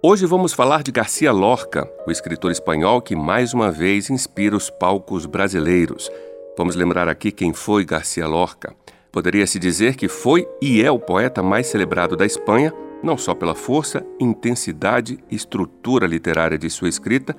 Hoje vamos falar de Garcia Lorca, o escritor espanhol que mais uma vez inspira os palcos brasileiros. Vamos lembrar aqui quem foi Garcia Lorca. Poderia-se dizer que foi e é o poeta mais celebrado da Espanha, não só pela força, intensidade e estrutura literária de sua escrita,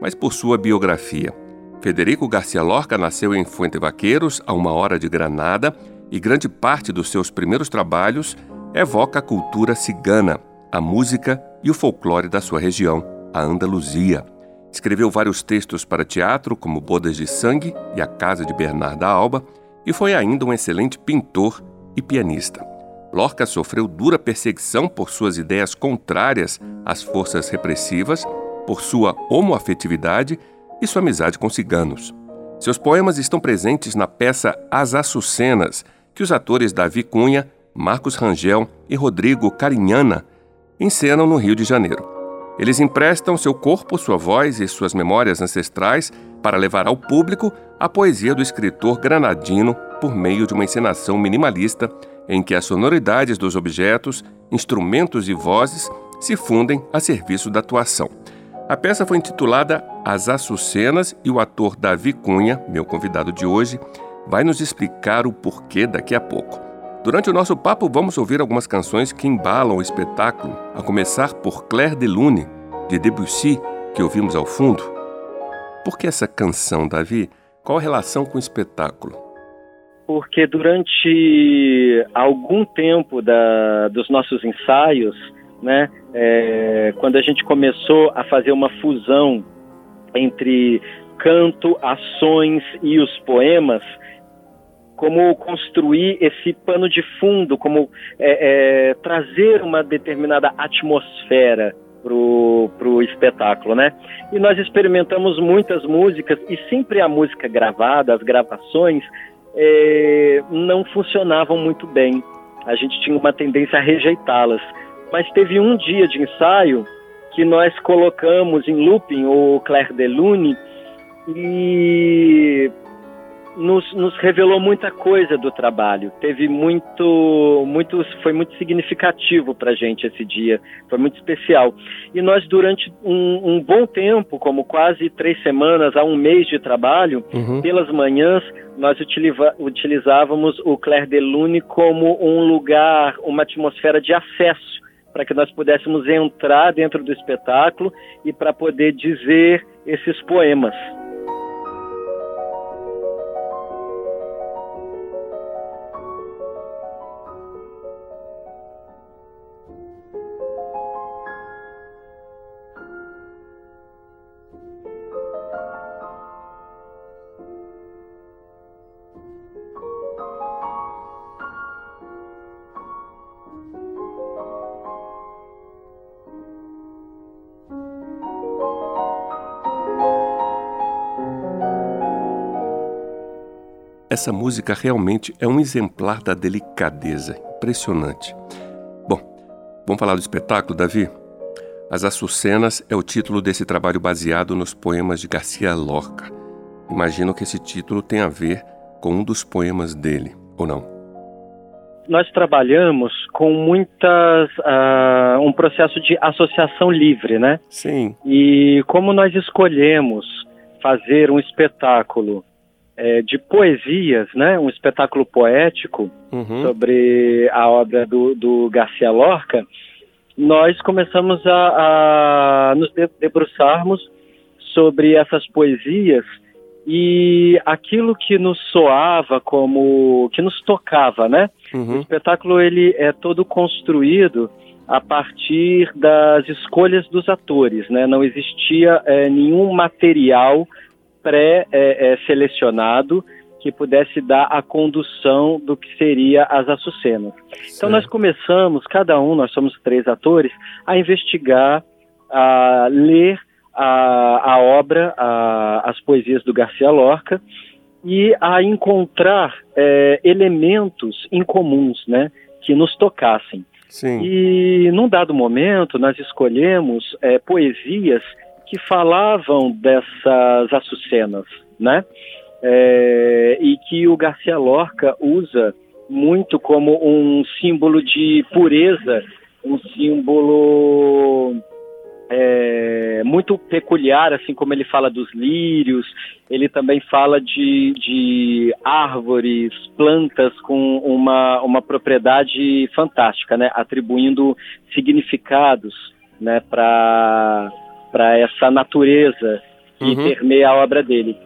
mas por sua biografia. Federico Garcia Lorca nasceu em Fuente Vaqueiros, a uma hora de Granada, e grande parte dos seus primeiros trabalhos evoca a cultura cigana, a música e o folclore da sua região, a Andaluzia. Escreveu vários textos para teatro, como Bodas de Sangue e A Casa de Bernarda Alba, e foi ainda um excelente pintor e pianista. Lorca sofreu dura perseguição por suas ideias contrárias às forças repressivas, por sua homoafetividade e sua amizade com ciganos. Seus poemas estão presentes na peça As Açucenas, que os atores Davi Cunha, Marcos Rangel e Rodrigo Carinhana encenam no Rio de Janeiro. Eles emprestam seu corpo, sua voz e suas memórias ancestrais para levar ao público a poesia do escritor granadino por meio de uma encenação minimalista em que as sonoridades dos objetos, instrumentos e vozes se fundem a serviço da atuação. A peça foi intitulada As Açucenas e o ator Davi Cunha, meu convidado de hoje, vai nos explicar o porquê daqui a pouco. Durante o nosso papo, vamos ouvir algumas canções que embalam o espetáculo, a começar por Claire de Lune, de Debussy, que ouvimos ao fundo. Por que essa canção, Davi? Qual a relação com o espetáculo? Porque durante algum tempo da, dos nossos ensaios, né, é, quando a gente começou a fazer uma fusão entre canto, ações e os poemas, como construir esse pano de fundo, como é, é, trazer uma determinada atmosfera para o espetáculo, né? E nós experimentamos muitas músicas e sempre a música gravada, as gravações, é, não funcionavam muito bem. A gente tinha uma tendência a rejeitá-las. Mas teve um dia de ensaio que nós colocamos em looping o Claire de Lune e nos, nos revelou muita coisa do trabalho. Teve muito, muito, foi muito significativo para a gente esse dia, foi muito especial. E nós durante um, um, bom tempo, como quase três semanas a um mês de trabalho, uhum. pelas manhãs nós utiliza, utilizávamos o Claire de Lune como um lugar, uma atmosfera de acesso para que nós pudéssemos entrar dentro do espetáculo e para poder dizer esses poemas. Essa música realmente é um exemplar da delicadeza. Impressionante. Bom, vamos falar do espetáculo, Davi? As Açucenas é o título desse trabalho baseado nos poemas de Garcia Lorca. Imagino que esse título tem a ver com um dos poemas dele, ou não? Nós trabalhamos com muitas. Uh, um processo de associação livre, né? Sim. E como nós escolhemos fazer um espetáculo é, de poesias, né, um espetáculo poético uhum. sobre a obra do, do Garcia Lorca, nós começamos a, a nos debruçarmos sobre essas poesias e aquilo que nos soava como que nos tocava, né? Uhum. O espetáculo ele é todo construído a partir das escolhas dos atores, né? Não existia é, nenhum material pré-selecionado que pudesse dar a condução do que seria as Açucenas. Então nós começamos, cada um, nós somos três atores, a investigar, a ler a, a obra, a, as poesias do Garcia Lorca e a encontrar é, elementos incomuns, né, que nos tocassem. Sim. E num dado momento nós escolhemos é, poesias que falavam dessas açucenas, né? É, e que o Garcia Lorca usa muito como um símbolo de pureza, um símbolo é, muito peculiar, assim como ele fala dos lírios, ele também fala de, de árvores, plantas com uma, uma propriedade fantástica, né? atribuindo significados né? para essa natureza que uhum. permeia a obra dele.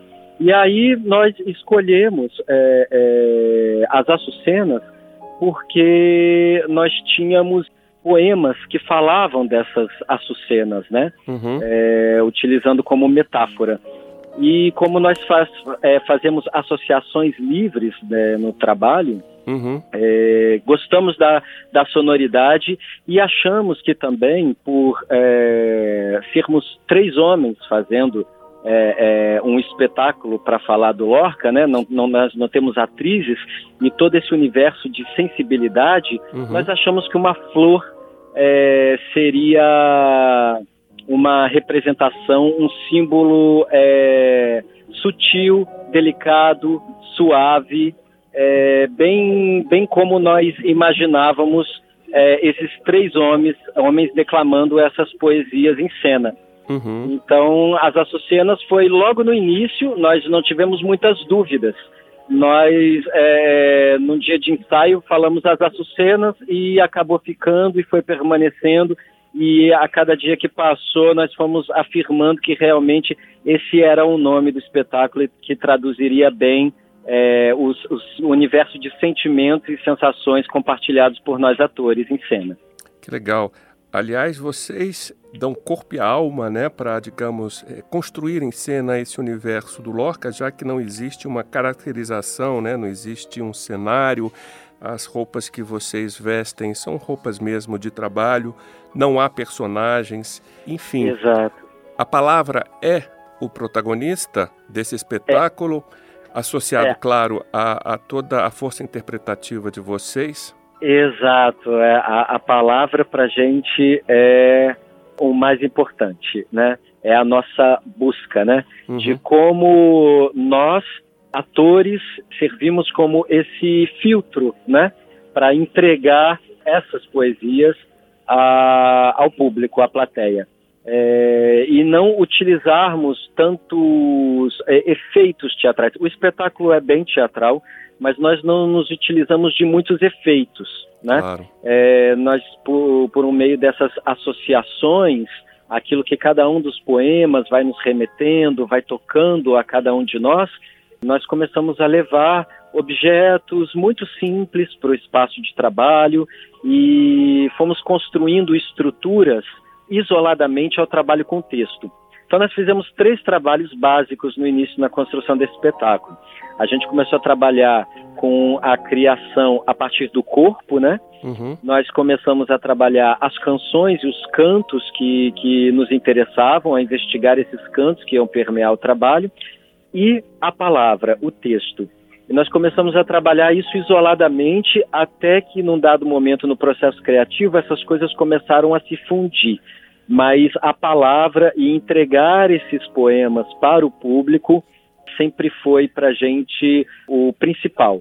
E aí nós escolhemos é, é, as Açucenas porque nós tínhamos poemas que falavam dessas açucenas, né? Uhum. É, utilizando como metáfora. E como nós faz, é, fazemos associações livres né, no trabalho, uhum. é, gostamos da, da sonoridade e achamos que também, por é, sermos três homens fazendo é, é, um espetáculo para falar do Lorca, né? Não, não, nós não temos atrizes e todo esse universo de sensibilidade, uhum. nós achamos que uma flor é, seria uma representação, um símbolo é, sutil, delicado, suave, é, bem, bem como nós imaginávamos é, esses três homens, homens declamando essas poesias em cena. Uhum. Então, as Açucenas foi logo no início, nós não tivemos muitas dúvidas. Nós, é, num dia de ensaio, falamos as Açucenas e acabou ficando e foi permanecendo. E a cada dia que passou, nós fomos afirmando que realmente esse era o nome do espetáculo que traduziria bem é, os, os, o universo de sentimentos e sensações compartilhados por nós atores em cena. Que legal. Aliás, vocês dão corpo e alma, né, para, digamos, é, construir em cena esse universo do Lorca, já que não existe uma caracterização, né, não existe um cenário, as roupas que vocês vestem são roupas mesmo de trabalho, não há personagens, enfim. Exato. A palavra é o protagonista desse espetáculo, é. Associado, é. claro, a, a toda a força interpretativa de vocês. Exato. É, a, a palavra para a gente é o mais importante, né? É a nossa busca, né? Uhum. De como nós, atores, servimos como esse filtro, né? Para entregar essas poesias a, ao público, à plateia. É, e não utilizarmos tantos é, efeitos teatrais. O espetáculo é bem teatral, mas nós não nos utilizamos de muitos efeitos, né? Claro. É, nós, por, por um meio dessas associações, aquilo que cada um dos poemas vai nos remetendo, vai tocando a cada um de nós, nós começamos a levar objetos muito simples para o espaço de trabalho e fomos construindo estruturas isoladamente ao trabalho com texto. Então nós fizemos três trabalhos básicos no início na construção desse espetáculo. A gente começou a trabalhar com a criação a partir do corpo, né? Uhum. Nós começamos a trabalhar as canções e os cantos que, que nos interessavam, a investigar esses cantos que iam permear o trabalho, e a palavra, o texto. E nós começamos a trabalhar isso isoladamente até que, num dado momento no processo criativo, essas coisas começaram a se fundir mas a palavra e entregar esses poemas para o público sempre foi para a gente o principal.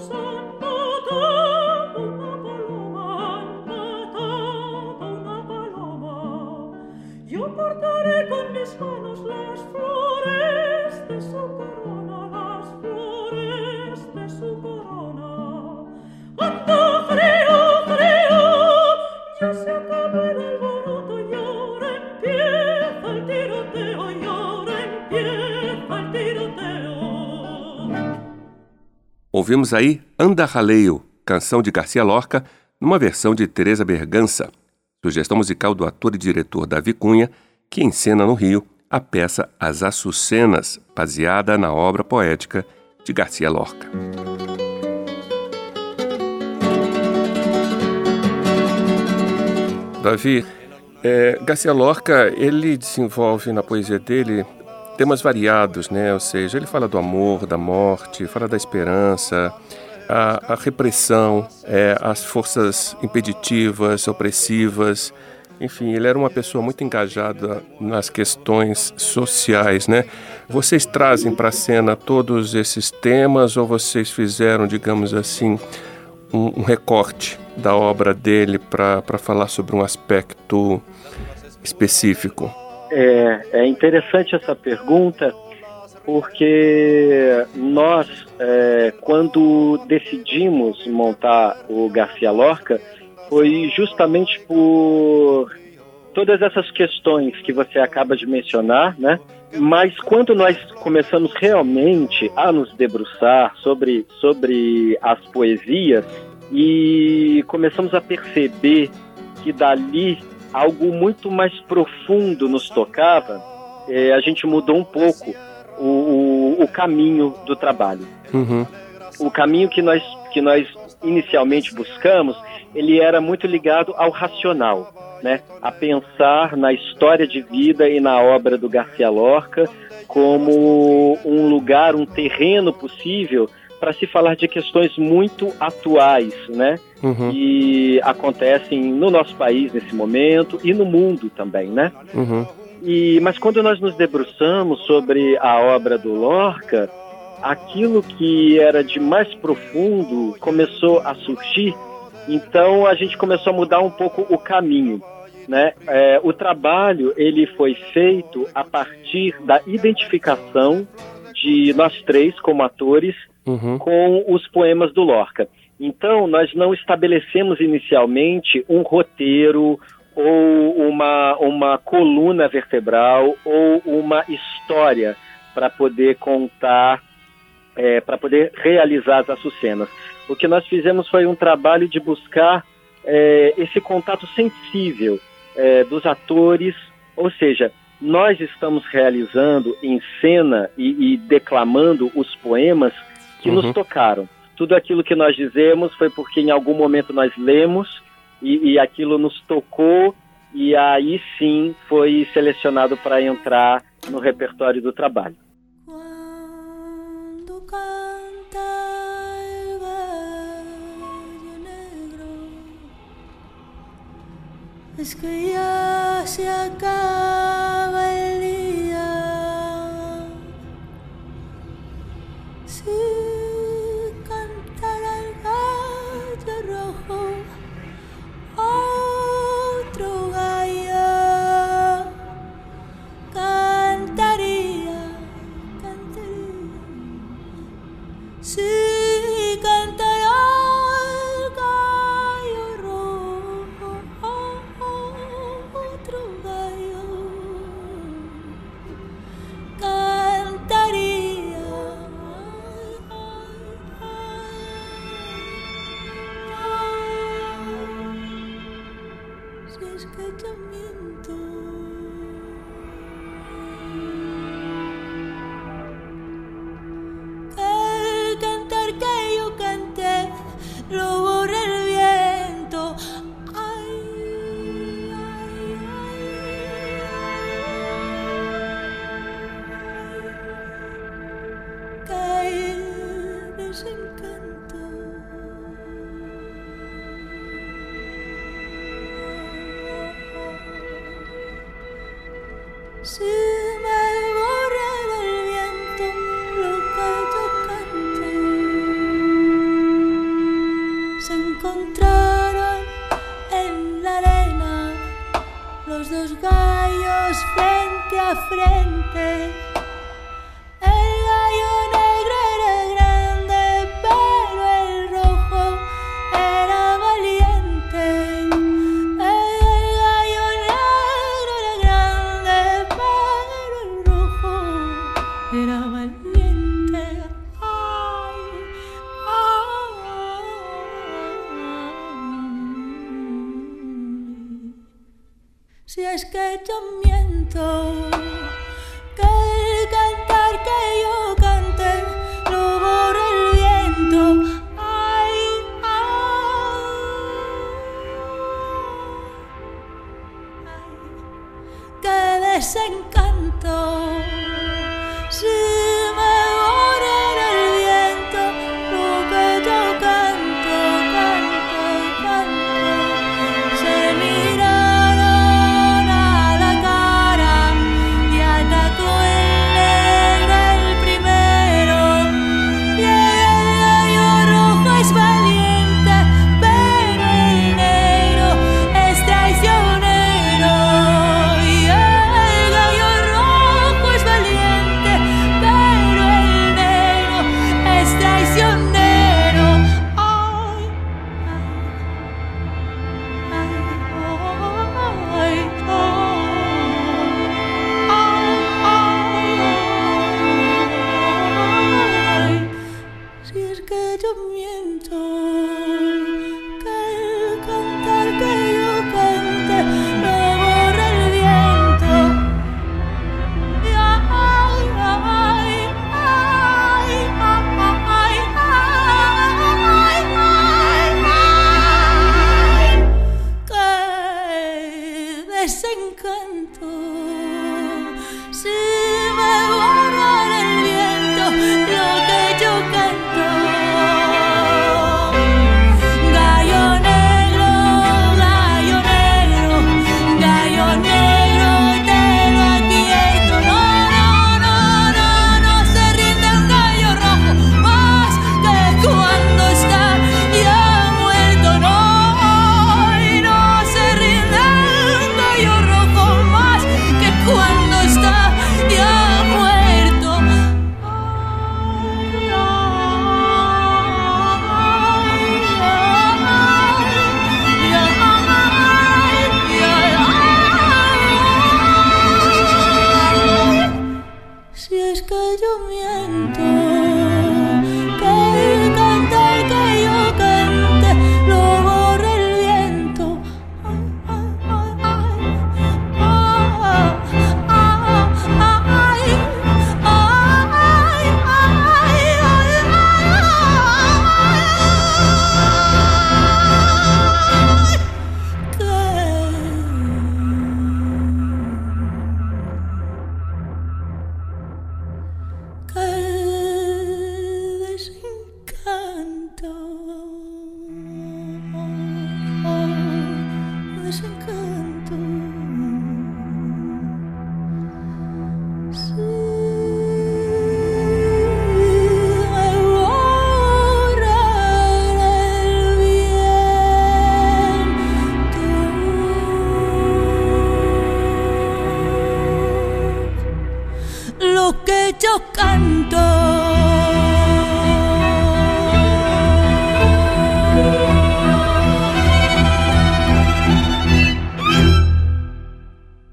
son Ouvimos aí Anda Raleio, canção de Garcia Lorca, numa versão de Teresa Bergança, sugestão musical do ator e diretor Davi Cunha, que encena no Rio a peça As Açucenas, baseada na obra poética de Garcia Lorca. Davi, é, Garcia Lorca, ele desenvolve na poesia dele temas variados, né? Ou seja, ele fala do amor, da morte, fala da esperança, a, a repressão, é, as forças impeditivas, opressivas. Enfim, ele era uma pessoa muito engajada nas questões sociais, né? Vocês trazem para a cena todos esses temas ou vocês fizeram, digamos assim, um, um recorte da obra dele para falar sobre um aspecto específico? É, é interessante essa pergunta, porque nós, é, quando decidimos montar o Garcia Lorca, foi justamente por todas essas questões que você acaba de mencionar, né? Mas quando nós começamos realmente a nos debruçar sobre, sobre as poesias e começamos a perceber que dali algo muito mais profundo nos tocava, é, a gente mudou um pouco o, o, o caminho do trabalho. Uhum. O caminho que nós, que nós inicialmente buscamos, ele era muito ligado ao racional, né? a pensar na história de vida e na obra do Garcia Lorca como um lugar, um terreno possível para se falar de questões muito atuais, né? Uhum. Que acontecem no nosso país nesse momento e no mundo também, né? Uhum. E, mas quando nós nos debruçamos sobre a obra do Lorca, aquilo que era de mais profundo começou a surgir. Então a gente começou a mudar um pouco o caminho. Né? É, o trabalho ele foi feito a partir da identificação de nós três como atores uhum. com os poemas do Lorca. Então, nós não estabelecemos inicialmente um roteiro ou uma, uma coluna vertebral ou uma história para poder contar, é, para poder realizar as açucenas. O que nós fizemos foi um trabalho de buscar é, esse contato sensível é, dos atores, ou seja, nós estamos realizando em cena e, e declamando os poemas que uhum. nos tocaram. Tudo aquilo que nós dizemos foi porque em algum momento nós lemos e, e aquilo nos tocou e aí sim foi selecionado para entrar no repertório do trabalho. es que ya se acaba pensamiento.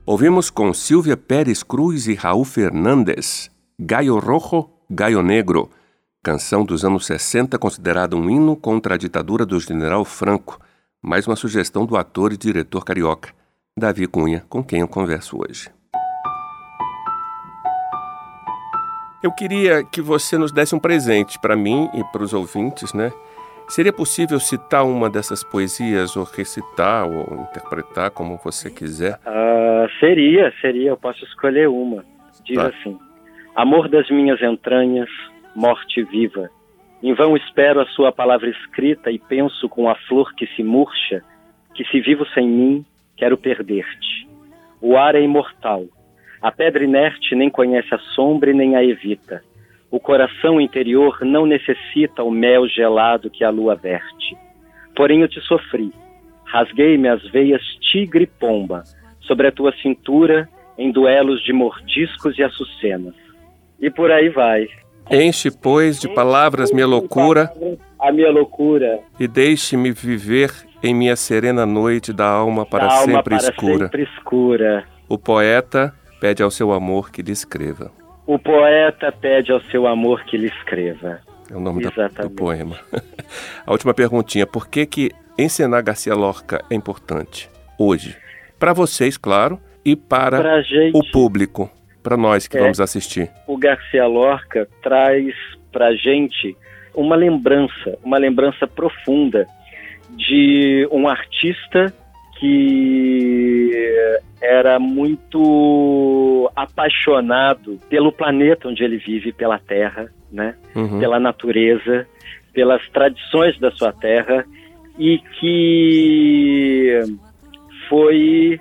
Ouvimos com Silvia Pérez Cruz e Raul Fernandes, Gaio Rojo, Gaio Negro, canção dos anos 60 considerada um hino contra a ditadura do general Franco, mais uma sugestão do ator e diretor carioca, Davi Cunha, com quem eu converso hoje. Eu queria que você nos desse um presente para mim e para os ouvintes, né? Seria possível citar uma dessas poesias, ou recitar, ou interpretar, como você quiser? Uh, seria, seria. Eu posso escolher uma. Diz tá. assim: Amor das minhas entranhas, morte viva, Em vão espero a sua palavra escrita e penso com a flor que se murcha, que se vivo sem mim, quero perder-te. O ar é imortal. A pedra inerte nem conhece a sombra e nem a evita. O coração interior não necessita o mel gelado que a lua verte. Porém eu te sofri. Rasguei-me as veias tigre e pomba sobre a tua cintura em duelos de mordiscos e açucenas. E por aí vai. Enche, pois, de palavras minha loucura. A minha loucura. E deixe-me viver em minha serena noite da alma para, da sempre, alma para escura. sempre escura. O poeta pede ao seu amor que lhe escreva. O poeta pede ao seu amor que lhe escreva. É o nome da, do poema. A última perguntinha: por que, que encenar Garcia Lorca é importante hoje? Para vocês, claro, e para gente, o público, para nós que é, vamos assistir. O Garcia Lorca traz para gente uma lembrança, uma lembrança profunda de um artista que era muito apaixonado pelo planeta onde ele vive, pela terra, né? Uhum. Pela natureza, pelas tradições da sua terra e que foi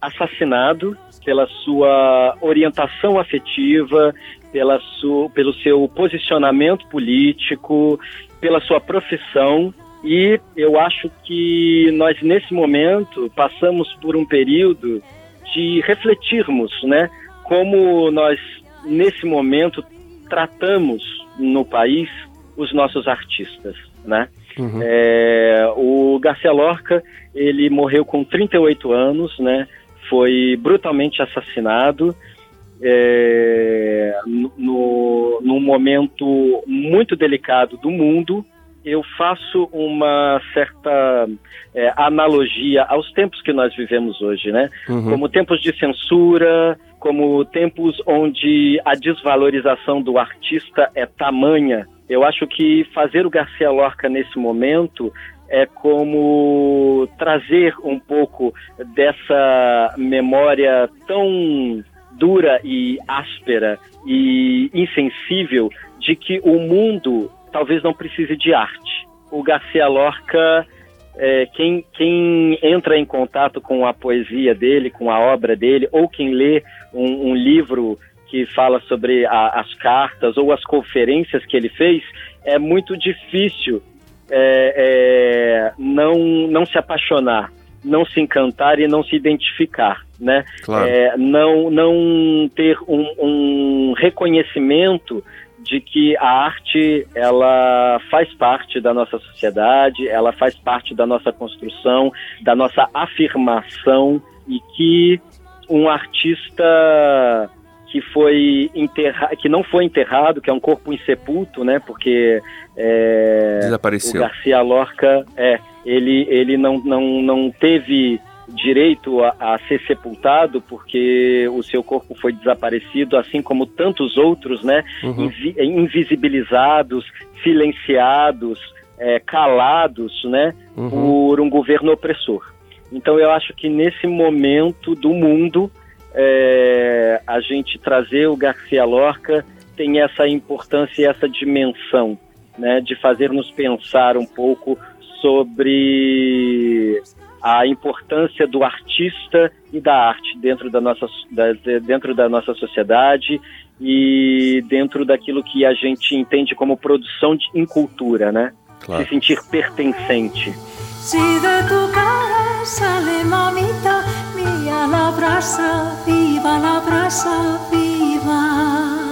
assassinado pela sua orientação afetiva, pela sua, pelo seu posicionamento político, pela sua profissão e eu acho que nós, nesse momento, passamos por um período de refletirmos, né? Como nós, nesse momento, tratamos no país os nossos artistas, né? Uhum. É, o Garcia Lorca, ele morreu com 38 anos, né? Foi brutalmente assassinado é, no, num momento muito delicado do mundo, eu faço uma certa é, analogia aos tempos que nós vivemos hoje, né? Uhum. Como tempos de censura, como tempos onde a desvalorização do artista é tamanha. Eu acho que fazer o Garcia Lorca nesse momento é como trazer um pouco dessa memória tão dura e áspera e insensível de que o mundo talvez não precise de arte. O Garcia Lorca, é, quem, quem entra em contato com a poesia dele, com a obra dele, ou quem lê um, um livro que fala sobre a, as cartas ou as conferências que ele fez, é muito difícil é, é, não, não se apaixonar, não se encantar e não se identificar, né? Claro. É, não, não ter um, um reconhecimento de que a arte ela faz parte da nossa sociedade, ela faz parte da nossa construção, da nossa afirmação e que um artista que foi enterrado, que não foi enterrado, que é um corpo insepulto, né? Porque é, desapareceu. O Garcia Lorca, é, ele ele não não não teve direito a, a, ser sepultado porque o seu corpo foi desaparecido, assim como tantos outros, né? Uhum. Invi invisibilizados, silenciados, é, calados, né? Uhum. Por um governo opressor. Então eu acho que nesse momento do mundo é, a gente trazer o Garcia Lorca tem essa importância e essa dimensão, né? De fazer nos pensar um pouco sobre a importância do artista e da arte dentro da nossa, da, dentro da nossa sociedade e dentro daquilo que a gente entende como produção de, em cultura, né? Claro. Se sentir pertencente. Se de tu cara sale mamita, mia la brasa, viva la brasa, viva.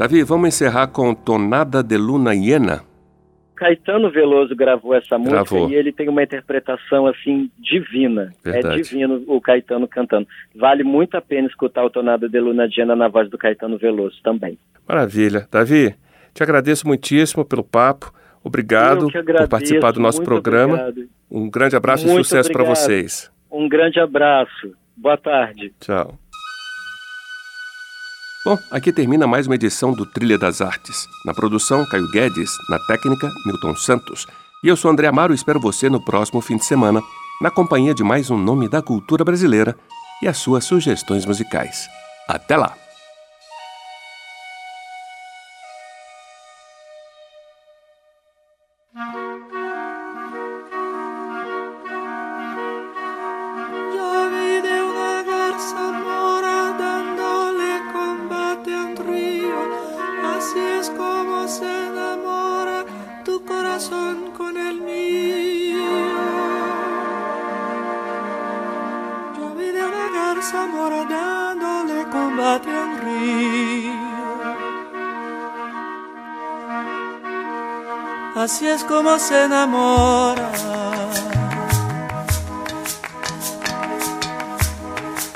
Davi, vamos encerrar com Tonada de Luna Hiena. Caetano Veloso gravou essa música gravou. e ele tem uma interpretação assim divina. É Verdade. É divino o Caetano cantando. Vale muito a pena escutar o Tonada de Luna Hiena na voz do Caetano Veloso também. Maravilha. Davi, te agradeço muitíssimo pelo papo. Obrigado agradeço, por participar do nosso programa. Obrigado. Um grande abraço muito e sucesso para vocês. Um grande abraço. Boa tarde. Tchau. Bom, aqui termina mais uma edição do Trilha das Artes. Na produção, Caio Guedes, na técnica, Milton Santos. E eu sou André Amaro e espero você no próximo fim de semana. na companhia de mais um nome da cultura brasileira e as suas sugestões musicais. Até lá! Amor dándole combate al río. Así es como se enamora.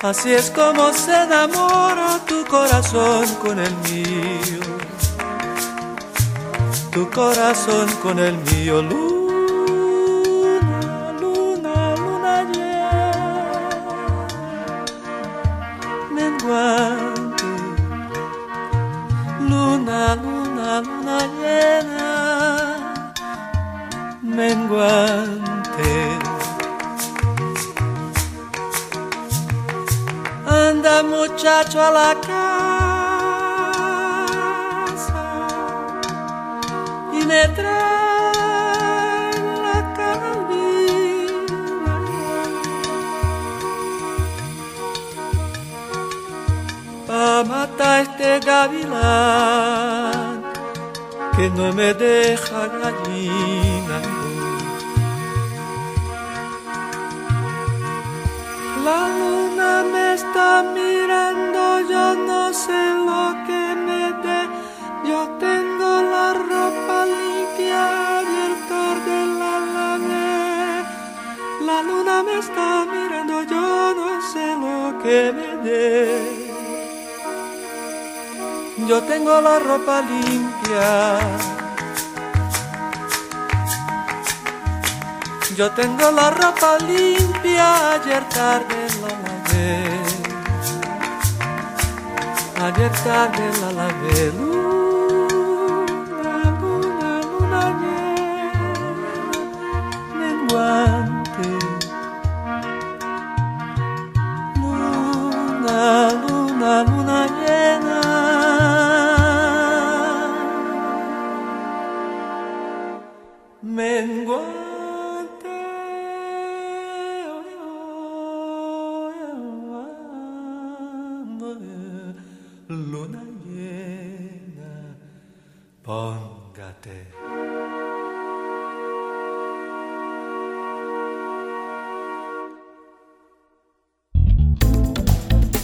Así es como se enamora tu corazón con el mío. Tu corazón con el mío. Gavilán que no me deja gallina. La luna me está mirando, yo no sé lo que me dé. Yo tengo la ropa limpia y el de la lavé. La luna me está mirando, yo no sé lo que me dé yo tengo la ropa limpia. Yo tengo la ropa limpia, ayer tarde la lavé. Ayer tarde la lavé.